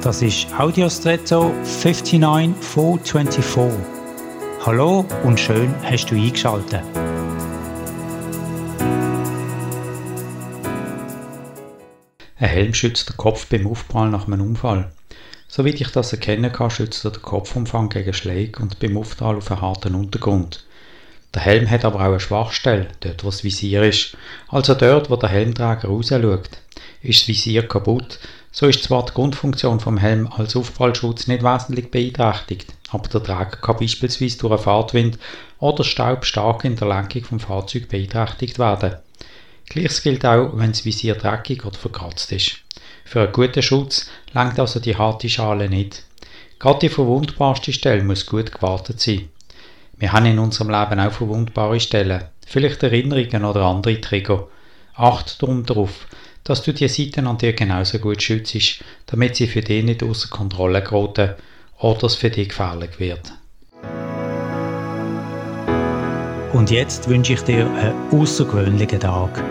Das ist Audiostretto 59424. Hallo und schön hast du eingeschaltet. Ein Helm schützt den Kopf beim Aufprall nach einem Unfall. Soweit ich das erkennen kann, schützt er den Kopfumfang gegen Schläge und beim Aufprall auf einen harten Untergrund. Der Helm hat aber auch eine Schwachstelle, dort wo das Visier ist, also dort wo der Helmträger rausschaut. Ist das Visier kaputt, so ist zwar die Grundfunktion vom Helm als Aufprallschutz nicht wesentlich beeinträchtigt, aber der Träger kann beispielsweise durch einen Fahrtwind oder Staub stark in der Lenkung vom Fahrzeug beeinträchtigt werden. Gleiches gilt auch, wenn das Visier dreckig oder verkratzt ist. Für einen guten Schutz langt also die harte Schale nicht. Gerade die verwundbarste Stelle muss gut gewartet sein. Wir haben in unserem Leben auch verwundbare Stellen, vielleicht Erinnerungen oder andere Trigger. Acht darum darauf, dass du die Seiten an dir genauso gut schützt, damit sie für dich nicht außer Kontrolle geraten oder es für dich gefährlich wird. Und jetzt wünsche ich dir einen außergewöhnlichen Tag.